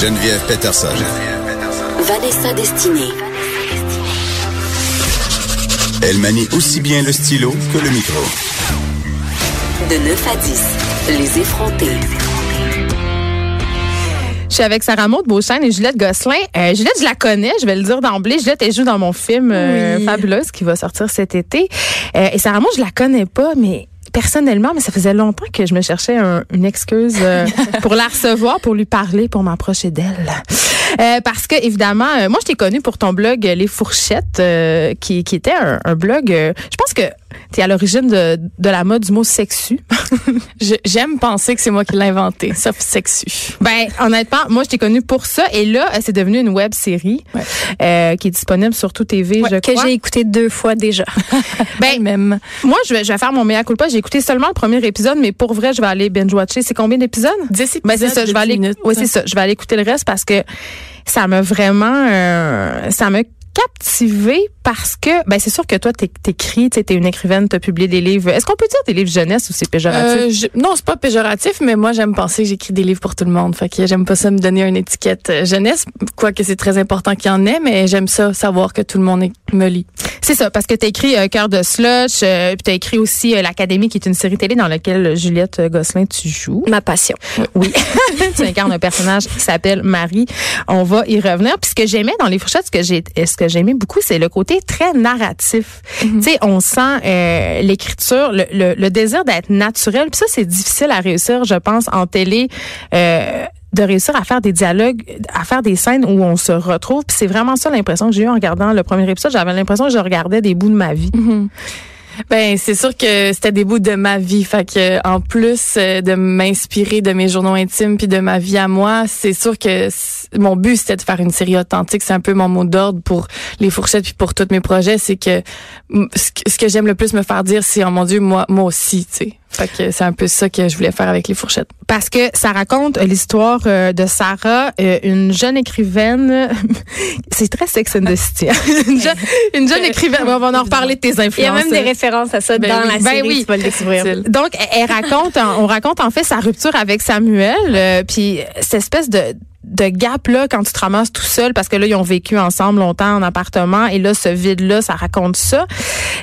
Geneviève Peterson. Vanessa Destinée. Elle manie aussi bien le stylo que le micro. De 9 à 10, les effrontés. Je suis avec Sarah Maud Beauchesne et Juliette Gosselin. Euh, Juliette, je la connais, je vais le dire d'emblée. Juliette, elle joue dans mon film euh, Fabuleuse qui va sortir cet été. Euh, et Sarah Maud, je la connais pas, mais personnellement, mais ça faisait longtemps que je me cherchais un- une excuse euh, pour la recevoir, pour lui parler, pour m'approcher d'elle. Euh, parce que évidemment, euh, moi je t'ai connu pour ton blog Les Fourchettes, qui, qui était un, un blog. je pense que tu es à l'origine de, de la mode du mot sexu. J'aime penser que c'est moi qui l'ai inventé, sauf sexu. Ben honnêtement, moi je t'ai connu pour ça et là euh, c'est devenu une web série Ouais. euh, qui est disponible sur tout TV, je que crois. j'ai écouté deux fois déjà. Ben même. moi je vais, je vais faire mon meilleur culpa. J'ai écouté seulement le premier épisode, mais pour vrai je vais aller binge watcher. C'est combien d'épisodes? 10 épisodes. Ben c'est ça, je de vais 10 aller. minutes. Oui c'est ça, je vais aller écouter le reste parce que ça m'a vraiment, euh, ça m'a captivé parce que ben c'est sûr que toi t'é- t'écris, tu es une écrivaine, t'as publié des livres. Est-ce qu'on peut dire des livres jeunesse ou c'est péjoratif? Euh, je- non, c'est pas péjoratif, mais moi j'aime penser que j'écris des livres pour tout le monde. Fait que j'aime pas ça me donner une étiquette euh, jeunesse, quoique c'est très important qu'il y en ait, mais j'aime ça savoir que tout le monde me lit. C'est ça, parce que tu as écrit euh, Cœur de slush, euh, puis tu as écrit aussi euh, L'Académie, qui est une série télé dans laquelle Juliette Gosselin, tu joues. Ma passion. Oui. tu incarnes un personnage qui s'appelle Marie. On va y revenir. Puis ce que j'aimais dans les fourchettes, ce que j'ai, ce que j'aimais beaucoup, c'est le côté très narratif. Tu sais, on sent euh, l'écriture, le, le, le désir d'être naturel. Puis ça, c'est difficile à réussir, je pense, en télé. Euh, de réussir à faire des dialogues, à faire des scènes où on se retrouve. Puis c'est vraiment ça l'impression que j'ai eu en regardant le premier épisode. J'avais l'impression que je regardais des bouts de ma vie. Ben c'est sûr que c'était des bouts de ma vie. Fait que en plus euh, de m'inspirer de mes journaux intimes puis de ma vie à moi, c'est sûr que mon but c'était de faire une série authentique. C'est un peu mon mot d'ordre pour les fourchettes puis pour tous mes projets. C'est que ce que, j'aime le plus me faire dire, c'est oh mon Dieu moi moi aussi. Tu sais. Fait que c'est un peu ça que je voulais faire avec les fourchettes. parce que ça raconte euh, l'histoire euh, de Sarah, euh, une jeune écrivaine. c'est très Sex and the City. hein. une, jeune, une jeune écrivaine. On va en reparler de tes influences. Il y a même des références à ça Ben dans oui. la Ben série. oui. Tu vas le découvrir. Donc, elle- elle raconte, on raconte en fait sa rupture avec Samuel, euh, puis cette espèce de de gap là quand tu te ramasses tout seul parce que là ils ont vécu ensemble longtemps en appartement et là ce vide là ça raconte ça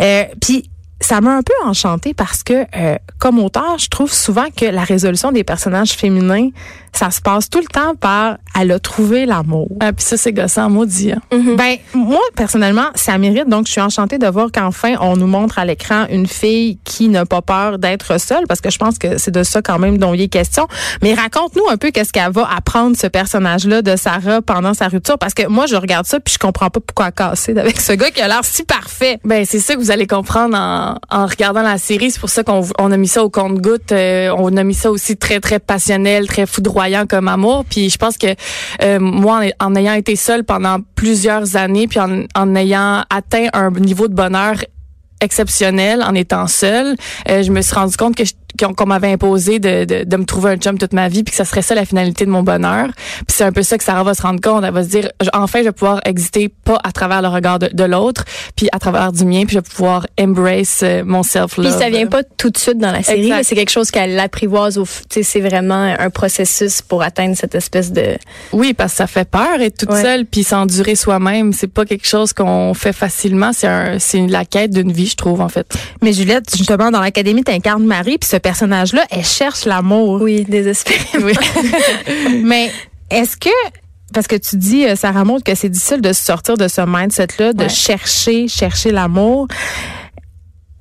euh, puis ça m'a un peu enchantée parce que euh, comme auteur je trouve souvent que la résolution des personnages féminins ça se passe tout le temps par elle a trouvé l'amour Ah puis ça c'est gossant maudit. Hein. ben moi personnellement, ça mérite. Donc je suis enchantée de voir qu'enfin on nous montre à l'écran une fille qui n'a pas peur d'être seule, parce que je pense que c'est de ça quand même dont il est question. Mais raconte-nous un peu qu'est-ce qu'elle va apprendre ce personnage-là de Sarah pendant sa rupture, parce que moi je regarde ça puis je comprends pas pourquoi elle casser avec ce gars qui a l'air si parfait. Ben c'est ça que vous allez comprendre en, en regardant la série. C'est pour ça qu'on on a mis ça au compte-goutte. Euh, on a mis ça aussi très très passionnel, très foudroyant comme amour. Puis je pense que euh, moi, en, ayant été seule pendant plusieurs années, puis en, en ayant atteint un niveau de bonheur exceptionnel en étant seule, euh, je me suis rendu compte que je- qu'on m'avait imposé de, de, de me trouver un chum toute ma vie, puis que ça serait ça la finalité de mon bonheur. Puis c'est un peu ça que Sarah va se rendre compte. Elle va se dire, enfin, je vais pouvoir exister pas à travers le regard de, de l'autre, puis à travers du mien, puis je vais pouvoir embrace euh, mon self-love. Puis ça vient pas tout de suite dans la série, c'est quelque chose qu'elle apprivoise au, f- tu sais, c'est vraiment un processus pour atteindre cette espèce de Oui, parce que ça fait peur être toute Ouais. seule, puis s'endurer soi-même. C'est pas quelque chose qu'on fait facilement. C'est un, c'est la quête d'une vie, je trouve, en fait. Mais Juliette, justement dans l'académie t'incarnes Marie, puis ce personnage-là, elle cherche l'amour. oui, désespéré. Oui. Mais est-ce que parce que tu dis, euh, Sarah Maud, que c'est difficile de se sortir de ce mindset-là, de Ouais. chercher, chercher l'amour.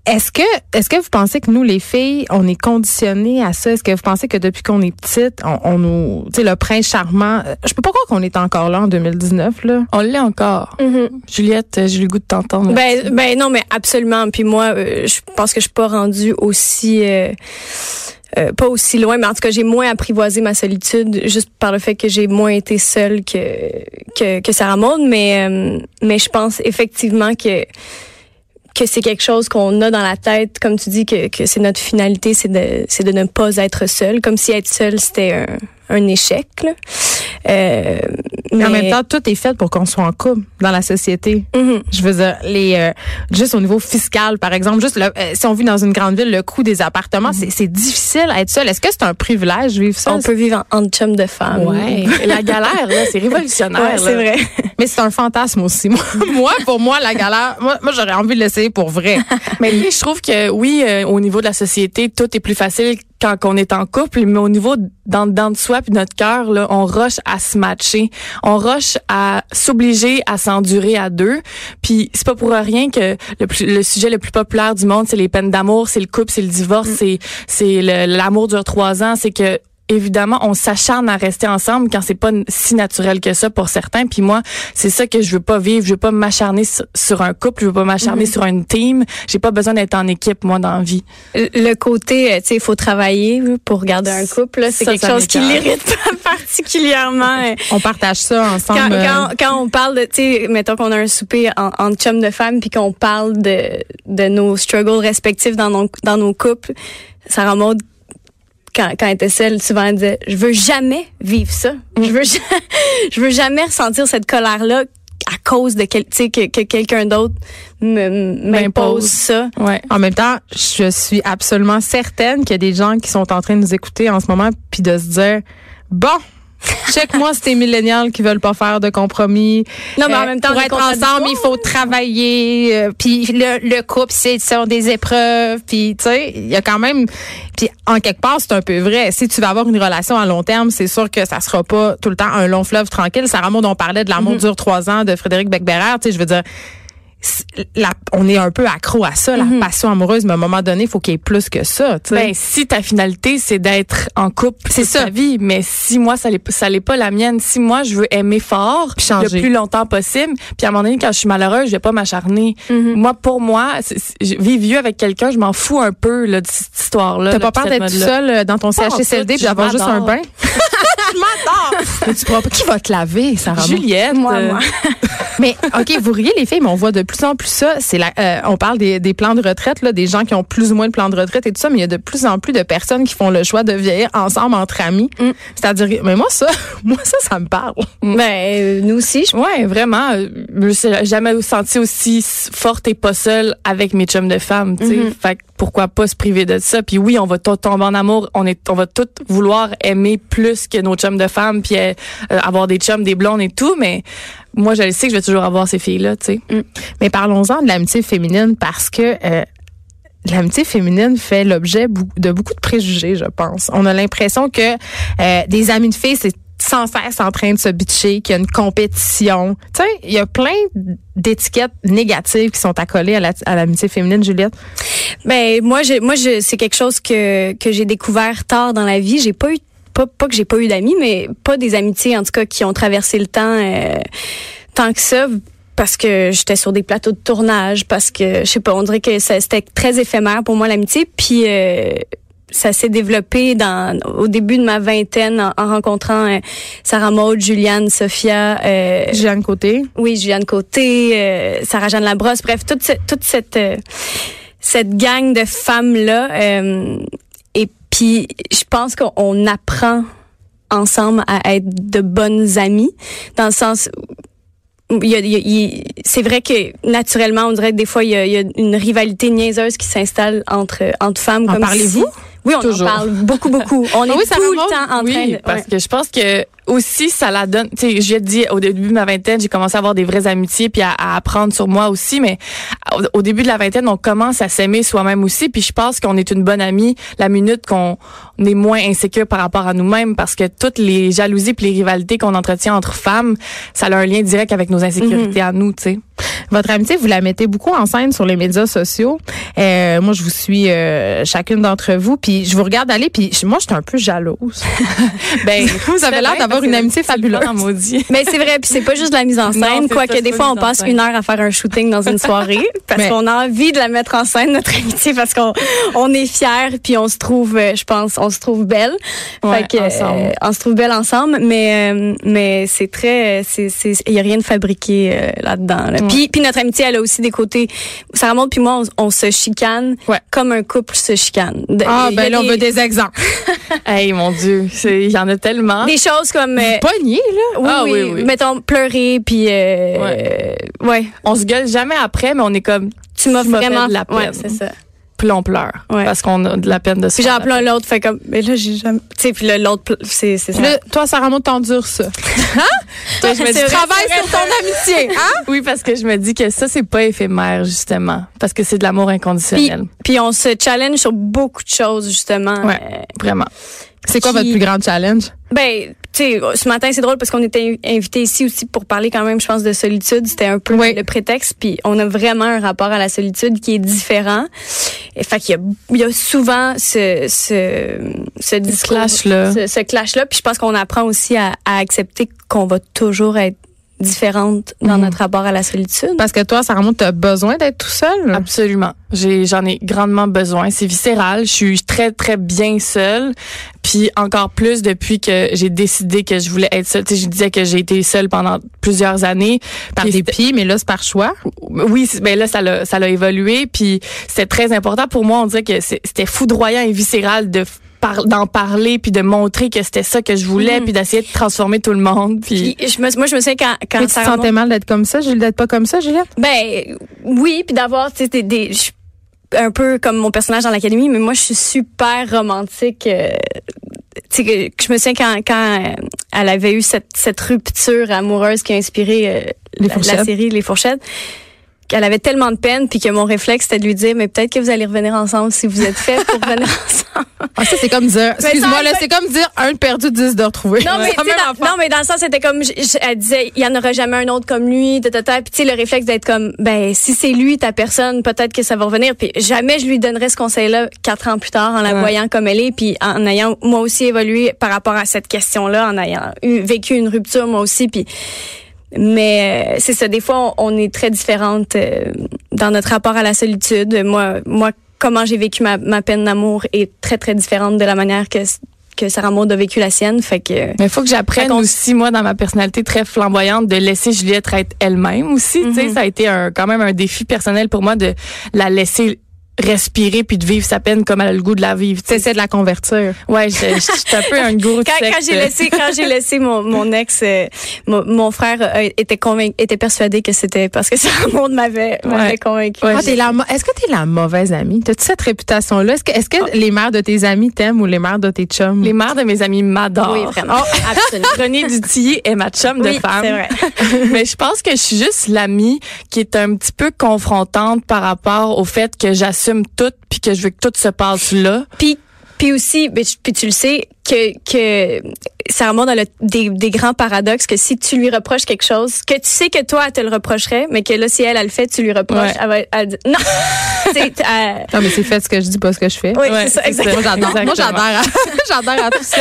Est-ce que, est-ce que vous pensez que nous, les filles, on est conditionnées à ça? Est-ce que vous pensez que depuis qu'on est petite, on, on nous, tu sais, le prince charmant, euh, je peux pas croire qu'on est encore là en 2019, là. On l'est encore. Mhm. Juliette, euh, j'ai eu le goût de t'entendre. Ben, ben non, mais absolument. Puis moi, euh, je pense que je suis pas rendue aussi euh, euh, pas aussi loin, mais en tout cas, j'ai moins apprivoisé ma solitude juste par le fait que j'ai moins été seule que que, que Sarah Maud, mais euh, mais je pense effectivement que que c'est quelque chose qu'on a dans la tête, comme tu dis, que, que c'est notre finalité, c'est de, c'est de ne pas être seul, comme si être seul, c'était un, un échec. Là. Euh, mais en même temps, tout est fait pour qu'on soit en couple dans la société. Mm-hmm. Je veux dire, les euh, juste au niveau fiscal, par exemple, juste le, euh, si on vit dans une grande ville, le coût des appartements, Mm-hmm. c'est difficile à être seul. Est-ce que c'est un privilège vivre ça On peut vivre en, en chum de femme. Ouais. La galère, là, c'est révolutionnaire. Ouais, c'est vrai. Mais c'est un fantasme aussi. Moi, moi, pour moi, la galère, moi, moi j'aurais envie de l'essayer pour vrai. Mais je trouve que oui, euh, au niveau de la société, tout est plus facile quand on est en couple, mais au niveau dans, dans de soi puis notre cœur, là, on rush à se matcher, on rush à s'obliger à s'endurer à deux. Puis c'est pas pour rien que le, plus- le sujet le plus populaire du monde, c'est les peines d'amour, c'est le couple, c'est le divorce, c'est c'est le- l'amour dure trois ans, c'est que évidemment, on s'acharne à rester ensemble quand c'est pas si naturel que ça pour certains. Puis moi, c'est ça que je veux pas vivre. Je veux pas m'acharner sur, sur un couple. Je veux pas m'acharner sur une team. J'ai pas besoin d'être en équipe, moi, dans la vie. Le côté, euh, tu sais, il faut travailler pour garder un couple. là, C'est Ça, quelque ça chose qui l'irrite particulièrement. euh, On partage ça ensemble. Quand, euh, quand, quand on parle de, tu sais, mettons qu'on a un souper en, en chum de femmes, puis qu'on parle de, de nos struggles respectifs dans nos, dans nos couples, Sarah Maud, quand, quand elle était seule, souvent elle disait, je veux jamais vivre ça. Je veux, je veux jamais ressentir cette colère-là à cause de quel, tu sais, que, que quelqu'un d'autre M'impose. ça. Ouais. En même temps, je suis absolument certaine qu'il y a des gens qui sont en train de nous écouter en ce moment puis de se dire bon, check-moi ces millénials qui veulent pas faire de compromis. Non, mais en Euh, même temps, pour être ensemble, il faut travailler. euh, puis le, le couple, c'est ce sont des épreuves. Puis tu sais, il y a quand même. Puis en quelque part, c'est un peu vrai. Si tu vas avoir une relation à long terme, c'est sûr que ça sera pas tout le temps un long fleuve tranquille. Sarah Maud, on parlait de l'amour dure trois ans de Frédéric Becbérer. Tu sais, je veux dire. La, on est un peu accro à ça, la passion amoureuse, mais à un moment donné, il faut qu'il y ait plus que ça. Ben, si ta finalité, c'est d'être en couple C'est ça. ta vie, mais si moi, ça n'est pas la mienne, si moi, je veux aimer fort le plus longtemps possible, puis à un moment donné, quand je suis malheureuse, je vais pas m'acharner. Moi, pour moi, vivre vieux avec quelqu'un, je m'en fous un peu là, de cette histoire-là. T'as pas peur d'être tout mode-là. seul euh, dans ton Pas CHSLD puis d'avoir juste un bain? je! Mais tu pourras pas. Qui va te laver, Sarah? Juliette. Moi, euh, moi. Mais OK, vous riez les filles, mais on voit de plus en plus ça. C'est la, euh, on parle des, des plans de retraite, là, des gens qui ont plus ou moins de plans de retraite et tout ça, mais il y a de plus en plus de personnes qui font le choix de vieillir ensemble entre amis. C'est-à-dire, mais moi ça, moi ça, ça me parle. Ben, euh, nous aussi, je Ouais, vraiment. Je me suis jamais senti aussi forte et pas seule avec mes chums de femmes, tu sais. Fait que pourquoi pas se priver de ça? Puis oui, on va tout tomber en amour. On est, on va tout vouloir aimer plus que nos chums de femmes, puis euh, euh, avoir des chums, des blondes et tout. Mais moi, je le sais que je vais toujours avoir ces filles-là, tu sais. Mais parlons-en de l'amitié féminine parce que euh, l'amitié féminine fait l'objet de beaucoup de préjugés, je pense. On a l'impression que euh, des amis de filles, c'est sans cesse en train de se bitcher, qu'il y a une compétition. Tu sais, il y a plein d'étiquettes négatives qui sont accolées à la- à l'amitié féminine, Juliette. Ben moi je moi je c'est quelque chose que que j'ai découvert tard dans la vie, j'ai pas eu pas pas que j'ai pas eu d'amis mais pas des amitiés en tout cas qui ont traversé le temps euh, tant que ça parce que j'étais sur des plateaux de tournage parce que je sais pas on dirait que c'était très éphémère pour moi l'amitié puis euh, ça s'est développé dans au début de ma vingtaine en, en rencontrant euh, Sarah Maud, Juliane, Sophia, euh, Jeanne Côté. oui, Juliane Côté, euh, Sarah-Jeanne Labrosse, bref, toute cette, toute cette, euh, cette gang de femmes-là. euh, et puis, je pense qu'on apprend ensemble à être de bonnes amies, dans le sens c'est vrai que naturellement, on dirait que des fois, il y a, il y a une rivalité niaiseuse qui s'installe entre, entre femmes. En parlez-vous? si- Oui, on Toujours. en parle beaucoup, beaucoup. On est oui, tout le temps en oui, train de... parce ouais. que je pense que aussi ça la donne. Tu sais, j'ai dit au début de ma vingtaine, j'ai commencé à avoir des vraies amitiés puis à, apprendre sur moi aussi. Mais au, au début de la vingtaine, on commence à s'aimer soi-même aussi. Puis je pense qu'on est une bonne amie la minute qu'on est moins insécure par rapport à nous-mêmes, parce que toutes les jalousies puis les rivalités qu'on entretient entre femmes, ça a un lien direct avec nos insécurités à nous. Tu sais. Votre amitié, vous la mettez beaucoup en scène sur les médias sociaux. Euh, moi, je vous suis euh, chacune d'entre vous, puis je vous regarde aller, puis je- moi, j'étais un peu jalouse. Ben, vous avez l'air d'avoir une amitié fabuleuse. Maudit. Mais c'est vrai, puis c'est pas juste de la mise en scène, quoique des fois on passe une heure à faire un shooting dans une soirée parce qu'on a envie de la mettre en scène notre amitié parce qu'on on est fiers puis on se trouve, euh, je pense, on se trouve belle. Ouais, fait que, ensemble. euh, on se trouve belle ensemble, mais euh, mais c'est très, c'est il y a rien de fabriqué euh, là-dedans. là. Puis puis notre amitié elle a aussi des côtés. Sarah Maud puis moi on, on se chicane Ouais. comme un couple se chicane. Ah, ben là, on veut des exemples. Hey, mon Dieu, il y en a tellement. des choses comme euh, Pogné, là? oui, Ah, oui, oui, oui. mettons pleurer puis euh, Ouais. ouais On se gueule jamais après, mais on est comme, tu m'as vraiment de la ouais, peine. c'est ça. Puis là, on pleure. Ouais. Parce qu'on a de la peine de se Puis la plein l'autre fait comme mais là j'ai jamais tu sais puis là, l'autre c'est ça. là, toi, Sarah Maud, t'endures ça. Toi, je me dis, Travaille sur ton amitié, hein? Oui, parce que je me dis que ça, c'est pas éphémère, justement. Parce que c'est de l'amour inconditionnel. puis on se challenge sur beaucoup de choses justement. Ouais. Euh, Vraiment. C'est quoi Qui- votre plus grand challenge? ben sais ce matin c'est drôle parce qu'on était invité ici aussi pour parler quand même je pense de solitude, c'était un peu Oui. le prétexte puis on a vraiment un rapport à la solitude qui est différent. Et fait qu'il y a il y a souvent ce ce ce discours clash-là. ce, ce clash là puis je pense qu'on apprend aussi à, à accepter qu'on va toujours être différente dans notre rapport à la solitude. Parce que toi, Sarah Maud, t'as besoin d'être tout seul? Absolument. J'ai, j'en ai grandement besoin. C'est viscéral. Je suis très, très bien seule. Puis encore plus depuis que j'ai décidé que je voulais être seule. Tu sais, je disais que j'ai été seule pendant plusieurs années. Par Puis dépit, mais là, c'est par choix? Oui, c'est- ben là ça l'a ça l'a évolué puis c'était très important pour moi, on dirait que c'était foudroyant et viscéral de par- d'en parler puis de montrer que c'était ça que je voulais Mhm. puis d'essayer de transformer tout le monde puis, Puis je me, moi je me souviens quand quand Mais tu te sentais mal d'être comme ça, Julie, d'être pas comme ça, Juliette? Ben oui, puis d'avoir tu sais des, des- je- un peu comme mon personnage dans l'académie, mais moi je suis super romantique. euh, tu sais que, que je me souviens quand quand euh, elle avait eu cette cette rupture amoureuse qui a inspiré euh, Les la, fourchettes. la série Les Fourchettes. Qu'elle avait tellement de peine, puis que mon réflexe c'était de lui dire, mais peut-être que vous allez revenir ensemble si vous êtes fait pour revenir ensemble. Ah, ça, c'est comme dire, excuse-moi, là, c'est comme dire un de perdu, dix de retrouvé. Non, mais, dans, non, mais dans le sens, c'était comme, je- je- elle disait, il y en aura jamais un autre comme lui, ta, ta, ta. Puis, tu sais, le réflexe d'être comme, ben, si c'est lui, ta personne, peut-être que ça va revenir. Puis, jamais je lui donnerais ce conseil-là quatre ans plus tard en la Ouais. voyant comme elle est. Puis, en ayant, moi aussi, évolué par rapport à cette question-là, en ayant eu, vécu une rupture, moi aussi. Puis, mais euh, c'est ça, des fois, on, on est très différentes euh, dans notre rapport à la solitude. Moi, moi comment j'ai vécu ma, ma peine d'amour est très, très différente de la manière que, que Sarah Maud a vécu la sienne. Fait que... mais il faut que j'apprenne aussi moi dans ma personnalité très flamboyante de laisser Juliette être elle-même aussi, tu sais, Mhm. ça a été un quand même un défi personnel pour moi de la laisser respirer puis de vivre sa peine comme elle a le goût de la vivre. tu sais. T'essaies de la convertir. Ouais, je je- je suis un peu un gourou quand, j'ai laissé quand j'ai laissé mon, mon ex euh, mon, mon frère euh, était convaincu était persuadé que c'était parce que Sarah Maud m'avait m'avait Ouais. convaincu. Ouais, Ah, Est-ce que t'es la mauvaise amie? T'as-tu cette réputation-là? Est-ce que, est-ce que les mères de tes amis t'aiment ou les mères de tes chums? Les mères de mes amis m'adorent. Oui, vraiment. Absolument. René Dutillé est ma chum de femme. c'est vrai. Mais je pense que je suis juste l'amie qui est un petit peu confrontante par rapport au fait que j'assume tout puis que je veux que tout se passe là. Puis puis aussi puis tu le sais que que Sarah Maud elle a des, des grands paradoxes que si tu lui reproches quelque chose que tu sais que toi elle te le reprocherait mais que là si elle elle le fait tu lui reproches Ouais. elle va elle dire non euh, Non, mais c'est fait ce que je dis, pas ce que je fais. oui Ouais, c'est ça exactement Moi, j'adore. Moi, j'adore à, tout ça.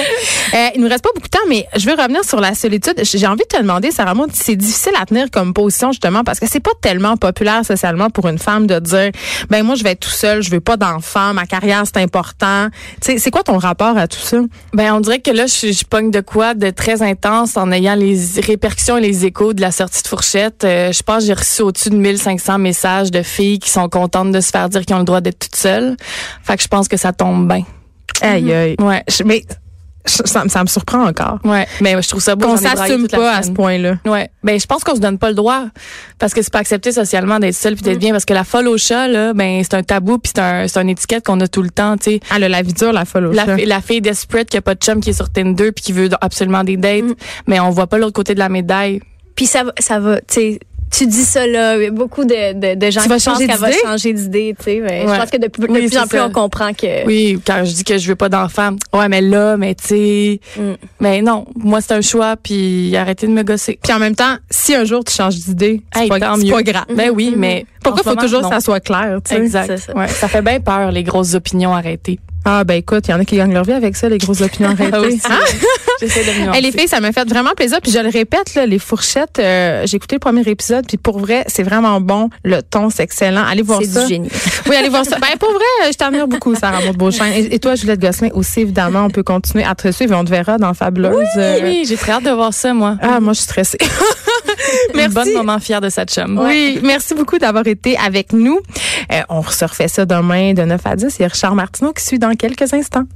Euh, il nous reste pas beaucoup de temps, mais je veux revenir sur la solitude. J'ai envie de te demander, Sarah Maud, si c'est difficile à tenir comme position, justement, parce que c'est pas tellement populaire socialement pour une femme de dire, ben, moi, je vais être tout seul, je veux pas d'enfant, ma carrière, c'est important. Tu sais, c'est quoi ton rapport à tout ça? Ben on dirait que là je, je pogne de quoi de très intense en ayant les répercussions et les échos de la sortie de fourchette. Euh, je pense que j'ai reçu au-dessus de 1500 messages de filles qui sont contentes de se faire dire qu'ils ont le droit d'être toutes seules. Fait que je pense que ça tombe bien. Aïe, aïe. Ouais. Je- mais ça, me- ça me surprend encore. Ouais, mais je trouve ça beau. Qu'on s'assume pas à ce point-là. Ouais, ben je pense qu'on se donne pas le droit parce que c'est pas accepté socialement d'être seul puis d'être bien parce que la folle au chat là, ben c'est un tabou puis c'est un c'est une étiquette qu'on a tout le temps, tu sais. Elle a la vie dure, la folle au La, chat. la fille desperate qui a pas de chum qui est sur Tinder puis qui veut absolument des dates, mais on voit pas l'autre côté de la médaille. Puis ça va, ça va, tu sais, tu dis ça là, il y a beaucoup de, de, de gens Tu qui pensent qu'elle va changer d'idée, tu sais. mais Ouais. Je pense que de, plus- de Oui, plus en plus ça. on comprend que. Oui, quand je dis que je veux pas d'enfant, ouais mais là, mais tu sais, Mm. mais non, moi c'est un choix puis arrêtez de me gosser. Puis en même temps, si un jour tu changes d'idée, c'est Hey, pas, pas grave. Ben oui, mais Pourquoi en ce faut moment, toujours que ça soit clair, tu sais? Exact. Ça. Ouais, ça fait bien peur les grosses opinions arrêtées. Ah ben écoute, il y en a qui gagnent leur vie avec ça, les grosses opinions arrêtées. Hein? J'essaie de Hey, les filles, ça m'a fait vraiment plaisir. Puis je le répète, là, les fourchettes, euh, j'ai écouté le premier épisode, puis pour vrai, c'est vraiment bon. Le ton, c'est excellent. Allez voir C'est ça. du génie. Oui, allez voir ça. Ben pour vrai, je t'admire beaucoup, Sarah Maud Beauchamp. Et, et toi, Juliette Gosselin aussi, évidemment, on peut continuer à te suivre et on te verra dans Fabuleuse. Euh, Oui, j'ai très hâte de voir ça, moi. Ah, moi, je suis stressée. Merci. bon moment fier de cette chum. Oui, merci beaucoup d'avoir été avec nous. Euh, on se refait ça demain de 9 à 10. Il y a Richard Martineau qui suit quelques instants.